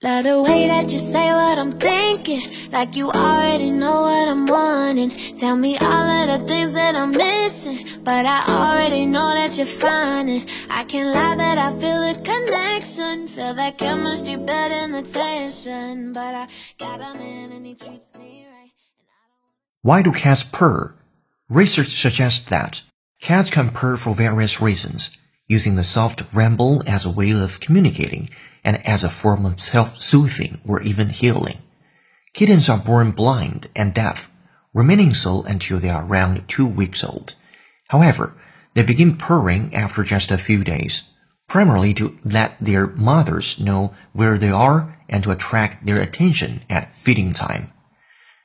Love the way that you say what I'm thinking Like you already know what I'm wanting. Tell me all of the things that I'm missing But I already know that you're finding. I can't lie that I feel a connection Feel that chemistry building the tension But I got a man and he treats me right. Why do cats purr? Research suggests that cats can purr for various reasons, using the soft rumble as a way of communicating and as a form of self-soothing or even healing. Kittens are born blind and deaf, remaining so until they are around two weeks old. However, they begin purring after just a few days, primarily to let their mothers know where they are and to attract their attention at feeding time.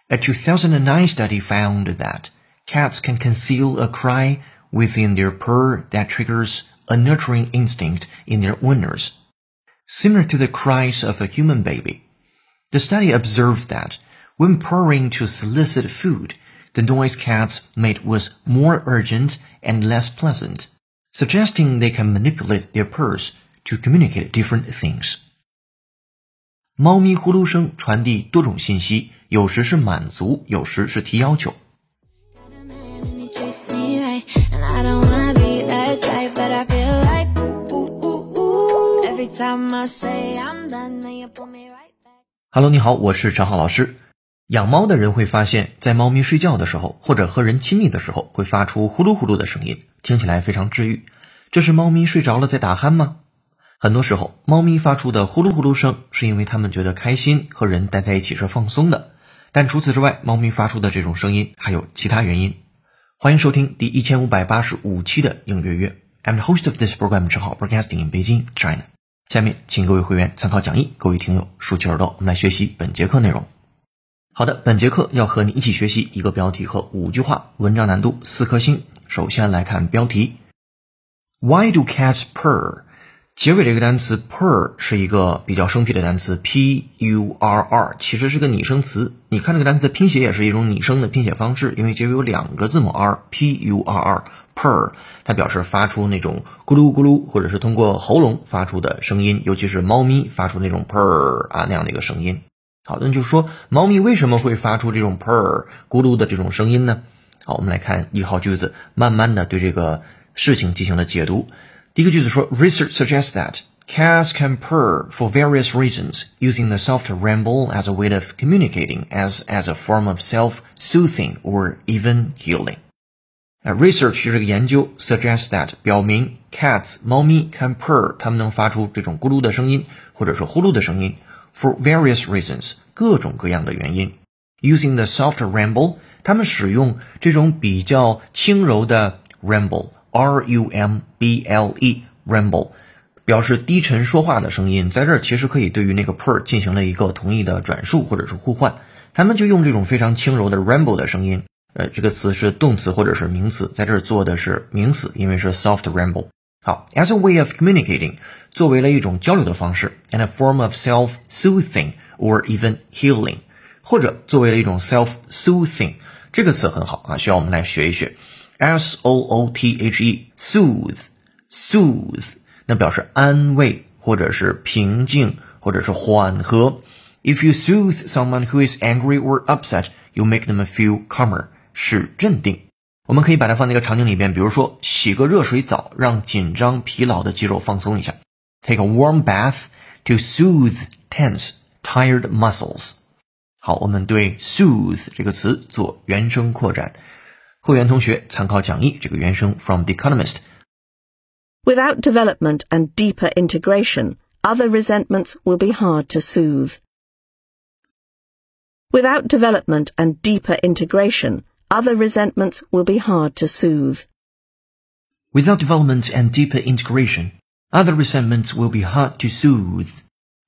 A 2009 study found that cats can conceal a cry within their purr that triggers a nurturing instinct in their owners similar to the cries of a human baby. The study observed that when purring to solicit food, the noise cats made was more urgent and less pleasant, suggesting they can manipulate their purrs to communicate different things. 猫咪呼噜声传递多种信息，有时是满足，有时是提要求。 Hello，你好，我是陈浩老师。养猫的人会发现，在猫咪睡觉的时候，或者和人亲密的时候，会发出呼噜呼噜的声音，听起来非常治愈。这是猫咪睡着了在打鼾吗？很多时候，猫咪发出的呼噜呼噜声，是因为它们觉得开心，和人待在一起是放松的。但除此之外，猫咪发出的这种声音还有其他原因。欢迎收听第一千五百八十五期的影月月。I'm the host of this program，陈浩，broadcasting in Beijing, China。下面请各位会员参考讲义，各位听友竖起耳朵，我们来学习本节课内容。好的，本节课要和你一起学习一个标题和五句话，文章难度四颗星。首先来看标题：Why do cats purr？结尾这个单词 purr 是一个比较生僻的单词，p u r r 其实是个拟声词。你看这个单词的拼写也是一种拟声的拼写方式，因为结尾有两个字母 r，p u r r。purr，它表示发出那种咕噜咕噜，或者是通过喉咙发出的声音，尤其是猫咪发出那种 purr 啊那样的一个声音。好，那就是说猫咪为什么会发出这种 purr 咕噜的这种声音呢？好，我们来看一号句子，慢慢的对这个事情进行了解读。第一个句子说，Research suggests that cats can purr for various reasons, using the soft ramble as a way of communicating, as as a form of self-soothing or even healing. 啊，research 这个研究 suggests that 表明 cats 猫咪 can purr，它们能发出这种咕噜的声音，或者是呼噜的声音，for various reasons，各种各样的原因。Using the soft ramble，它们使用这种比较轻柔的 ramble，r u m b l e ramble，表示低沉说话的声音。在这儿其实可以对于那个 purr 进行了一个同义的转述或者是互换。他们就用这种非常轻柔的 ramble 的声音。呃，这个词是动词或者是名词，在这儿做的是名词，因为是 soft rumble。好，as a way of communicating，作为了一种交流的方式，and a form of self-soothing or even healing，或者作为了一种 self-soothing，这个词很好啊，需要我们来学一学。S O O T H E，soothe，soothe，那表示安慰或者是平静或者是缓和。If you soothe someone who is angry or upset，you make them feel calmer。是镇定，我们可以把它放在一个场景里边，比如说洗个热水澡，让紧张疲劳的肌肉放松一下。Take a warm bath to soothe tense, tired muscles。好，我们对 soothe 这个词做原声扩展。会员同学参考讲义，这个原声 from The Economist。Without development and deeper integration, other resentments will be hard to soothe. Without development and deeper integration, other resentments will be hard to soothe. Without development and deeper integration, other resentments will be hard to soothe.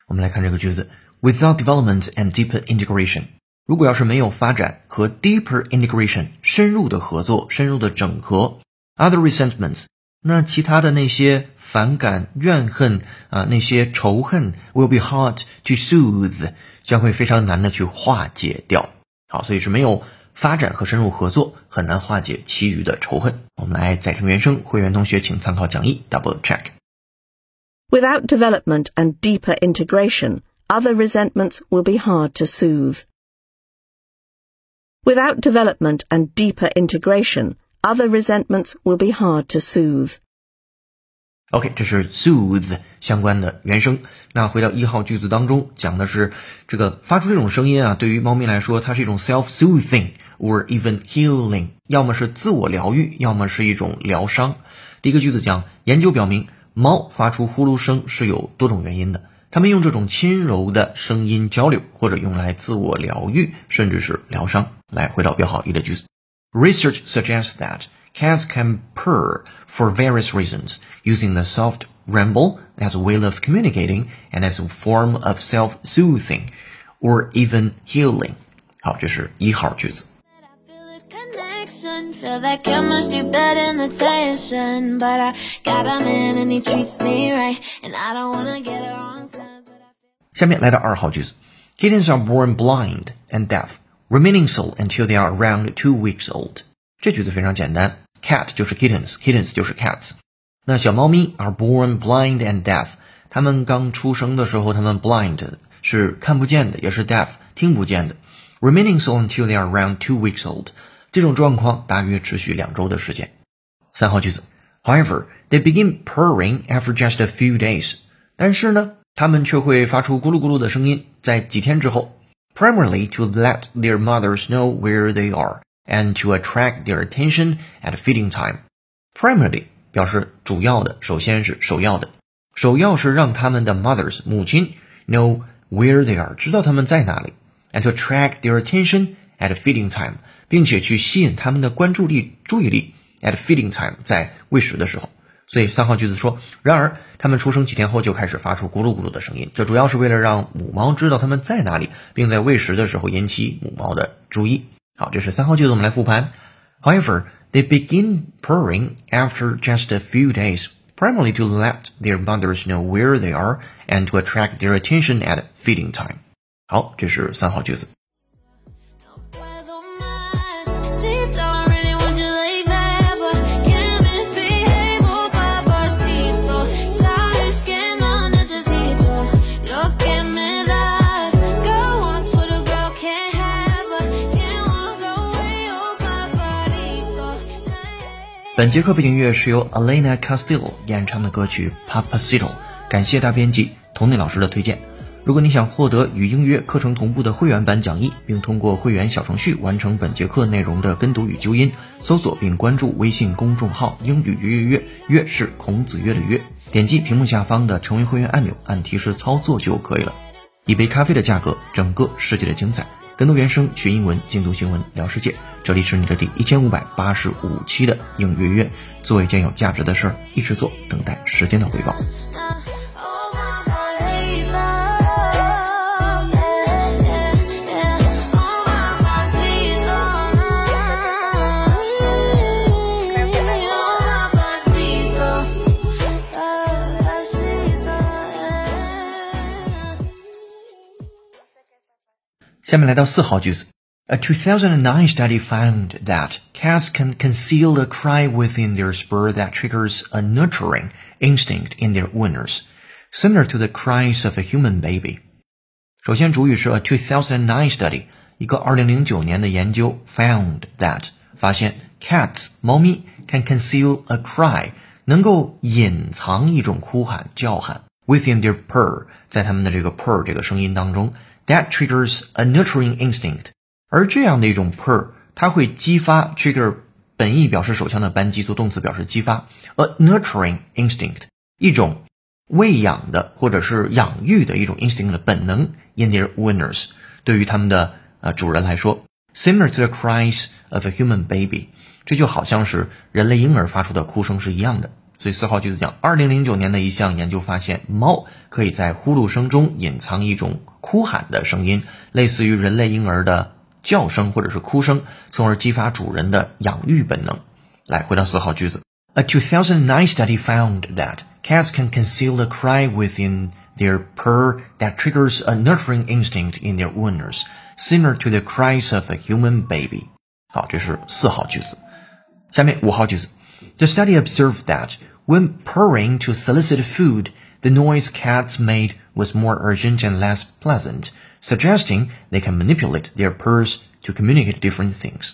我们来看这个句子，without development and deeper integration，如果要是没有发展和 deeper integration 深入的合作、深入的整合，other resentments，那其他的那些反感、怨恨啊，那些仇恨 will be hard to soothe，将会非常难的去化解掉。好，所以是没有 发展和深入合作很难化解其余的仇恨。我们来再听原声，会员同学请参考讲义，double check。Without development and deeper integration, other resentments will be hard to soothe. Without development and deeper integration, other resentments will be hard to soothe. OK，这是 soothe 相关的原声。那回到一号句子当中，讲的是这个发出这种声音啊，对于猫咪来说，它是一种 self-soothing or even healing，要么是自我疗愈，要么是一种疗伤。第一个句子讲，研究表明，猫发出呼噜声是有多种原因的。它们用这种轻柔的声音交流，或者用来自我疗愈，甚至是疗伤。来回到标好一的句子，Research suggests that cats can purr for various reasons, using the soft rumble as a way of communicating and as a form of self-soothing or even healing. 好，这是一号句子。Feel that chemistry better than the tension But I got a man and he treats me right And I don't wanna get it wrong 下面来到二号句子，Kittens are born blind and deaf, remaining so until they are around two weeks old。这句子非常简单，cat 就是 kittens，kittens 就是 cats。那小猫咪 are born blind and deaf，它们刚出生的时候，它们 blind 是看不见的，也是 deaf 听不见的。Remaining so until they are around two weeks old， 这种状况大约持续两周的时间。三号句子，However, they begin purring after just a few days。但是呢，它们却会发出咕噜咕噜的声音，在几天之后，primarily to let their mothers know where they are and to attract their attention at feeding time。primarily 表示主要的，首先是首要的，首要是让他们的 mothers 母亲 know where they are，知道他们在哪里，and to attract their attention at feeding time， 并且去吸引他们的关注力、注意力 at feeding time，在喂食的时候。所以三号句子说，然而它们出生几天后就开始发出咕噜咕噜的声音，这主要是为了让母猫知道它们在哪里，并在喂食的时候引起母猫的注意。好，这是三号句子，我们来复盘。However, they begin purring after just a few days, primarily to let their mothers know where they are and to attract their attention at feeding time. 好，这是三号句子。本节课背景乐是由 Alena Castillo 演唱的歌曲 Papacito，感谢大编辑童内老师的推荐。如果你想获得与英乐课程同步的会员版讲义，并通过会员小程序完成本节课内容的跟读与纠音，搜索并关注微信公众号“英语约约约”，约是孔子约的约，点击屏幕下方的成为会员按钮，按提示操作就可以了。一杯咖啡的价格，整个世界的精彩。跟读原声学英文，精读新闻聊世界。这里是你的第一千五百八十五期的影月月，做一件有价值的事儿，一直做，等待时间的回报。下面来到四号句子。A 2009 study found that cats can conceal a cry within their spur that triggers a nurturing instinct in their owners, similar to the cries of a human baby. 首先，主语是 a 2009 study，一个2009年的研究 found that 发现 cats 猫咪 can conceal a cry 能够隐藏一种哭喊叫喊 within their purr 在它们的这个 purr 这个声音当中 that triggers a nurturing instinct 而这样的一种 purr，它会激发 trigger 本意表示手枪的扳机，做动词表示激发。a nurturing instinct 一种喂养的或者是养育的一种 instinct 的本能 in their owners，对于他们的呃主人来说，similar to the cries of a human baby，这就好像是人类婴儿发出的哭声是一样的。所以四号句子讲，二零零九年的一项研究发现，猫可以在呼噜声中隐藏一种哭喊的声音，类似于人类婴儿的。叫声或者是哭声，从而激发主人的养育本能。来，回到四号句子。A 2009 study found that cats can conceal a cry within their purr that triggers a nurturing instinct in their owners, similar to the cries of a human baby. 好，这是四号句子。下面五号句子。The study observed that when purring to solicit food, the noise cats made was more urgent and less pleasant, suggesting they can manipulate their purse to communicate different things.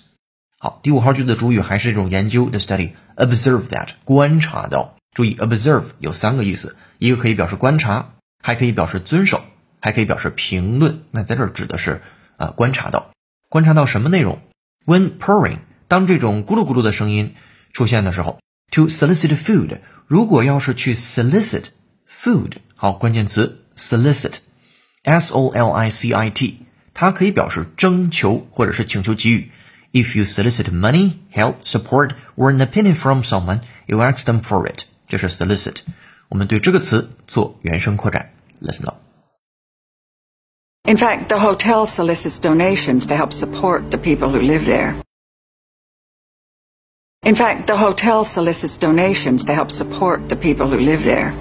好，第五号句子的主语还是这种研究的 study。Observe that，观察到。注意，observe 有三个意思，一个可以表示观察，还可以表示遵守，还可以表示评论。那在这儿指的是啊、呃，观察到，观察到什么内容？When purring，当这种咕噜咕噜的声音 出现的时候，to solicit food，如果要是去 solicit food，好，关键词 solicit，s o l i c i t，它可以表示征求或者是请求给予。If you solicit money, help, support, or an opinion from someone, you ask them for it. 这是 solicit。我们对这个词做原声扩展。Listen up. In fact, the hotel solicits donations to help support the people who live there. In fact, the hotel solicits donations to help support the people who live there.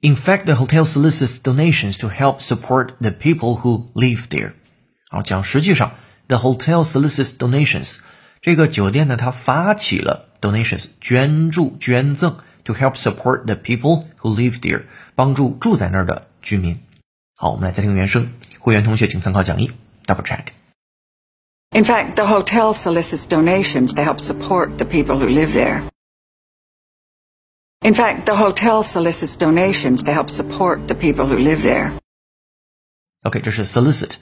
In fact, the hotel solicits donations to help support the people who live there. 好，讲实际上。The hotel solicits donations，这个酒店呢，它发起了 donations 捐助捐赠，to help support the people who live there，帮助住在那儿的居民。好，我们来再听原声，会员同学请参考讲义，double check。 In fact, the hotel solicits donations to help support the people who live there. In fact, the hotel solicits donations to help support the people who live there. OK，这是 solicit，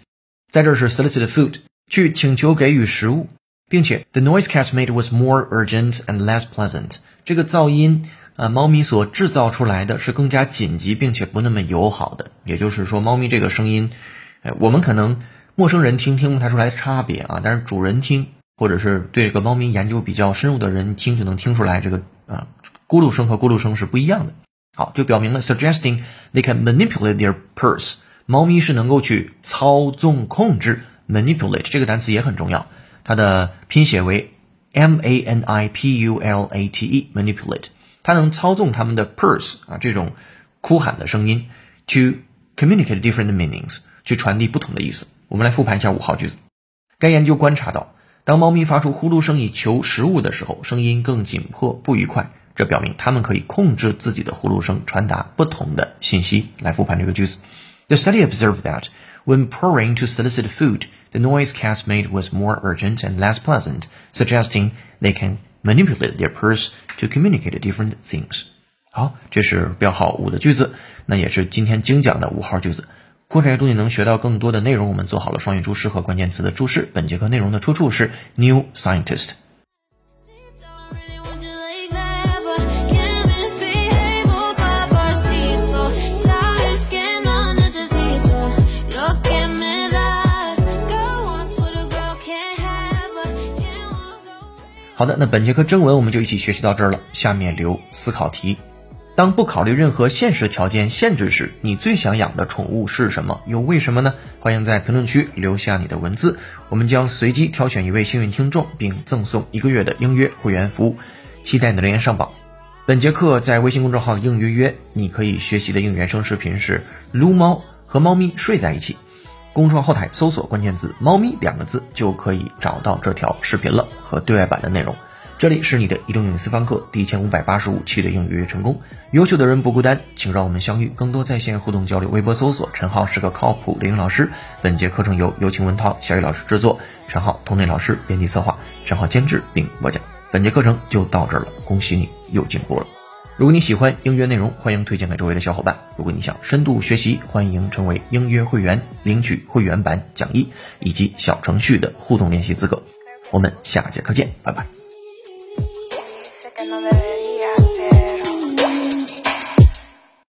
在这是 solicit food。去请求给予食物，并且 the noise cats made was more urgent and less pleasant。这个噪音啊、呃，猫咪所制造出来的是更加紧急，并且不那么友好的。也就是说，猫咪这个声音，哎，我们可能 陌生人听听不太出来差别啊，但是主人听，或者是对这个猫咪研究比较深入的人听，就能听出来这个啊咕噜声和咕噜声是不一样的。好，就表明了 suggesting they can manipulate their purse。猫咪是能够去操纵控制。manipulate 这个单词也很重要，它的拼写为 m a n i p u l a t e，manipulate，它能操纵他们的 purse 啊这种哭喊的声音，to communicate different meanings，去传递不同的意思。我们来复盘一下五号句子。该研究观察到，当猫咪发出呼噜声以求食物的时候，声音更紧迫、不愉快，这表明它们可以控制自己的呼噜声，传达不同的信息。来复盘这个句子。The study observed that when purring to solicit food, the noise cats made was more urgent and less pleasant, suggesting they can manipulate their purse to communicate different things. 好，这是标号五的句子，那也是今天精讲的五号句子。扩展阅读你能学到更多的内容，我们做好了双语注释和关键词的注释。本节课内容的出处是 New Scientist。好的，那本节课正文我们就一起学习到这儿了。下面留思考题：当不考虑任何现实条件限制时，你最想养的宠物是什么？又为什么呢？欢迎在评论区留下你的文字，我们将随机挑选一位幸运听众，并赠送一个月的应约会员服务。期待你的留言上榜。本节课在微信公众号应约约，你可以学习的应原声视频是撸猫和猫咪睡在一起。公众号后台搜索关键字“猫咪”两个字，就可以找到这条视频了和对外版的内容。这里是你的移动英语私房课第一千五百八十五期的应约约成功。优秀的人不孤单，请让我们相遇。更多在线互动交流，微博搜索“陈浩是个靠谱的英语老师”。本节课程由有请文涛、小雨老师制作，陈浩同内老师编辑策划，陈浩监制并播讲。本节课程就到这儿了，恭喜你又进步了。如果你喜欢应约内容，欢迎推荐给周围的小伙伴。如果你想深度学习，欢迎成为应约会员，领取会员版讲义以及小程序的互动练习资格。我们下节课见，拜拜。no debe